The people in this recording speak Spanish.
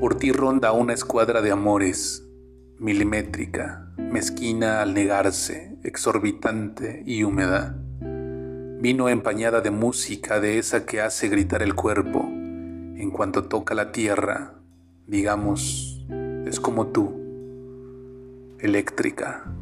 Por ti ronda una escuadra de amores, milimétrica, mezquina al negarse, exorbitante y húmeda. Vino empañada de música de esa que hace gritar el cuerpo en cuanto toca la tierra, digamos, es como tú, eléctrica.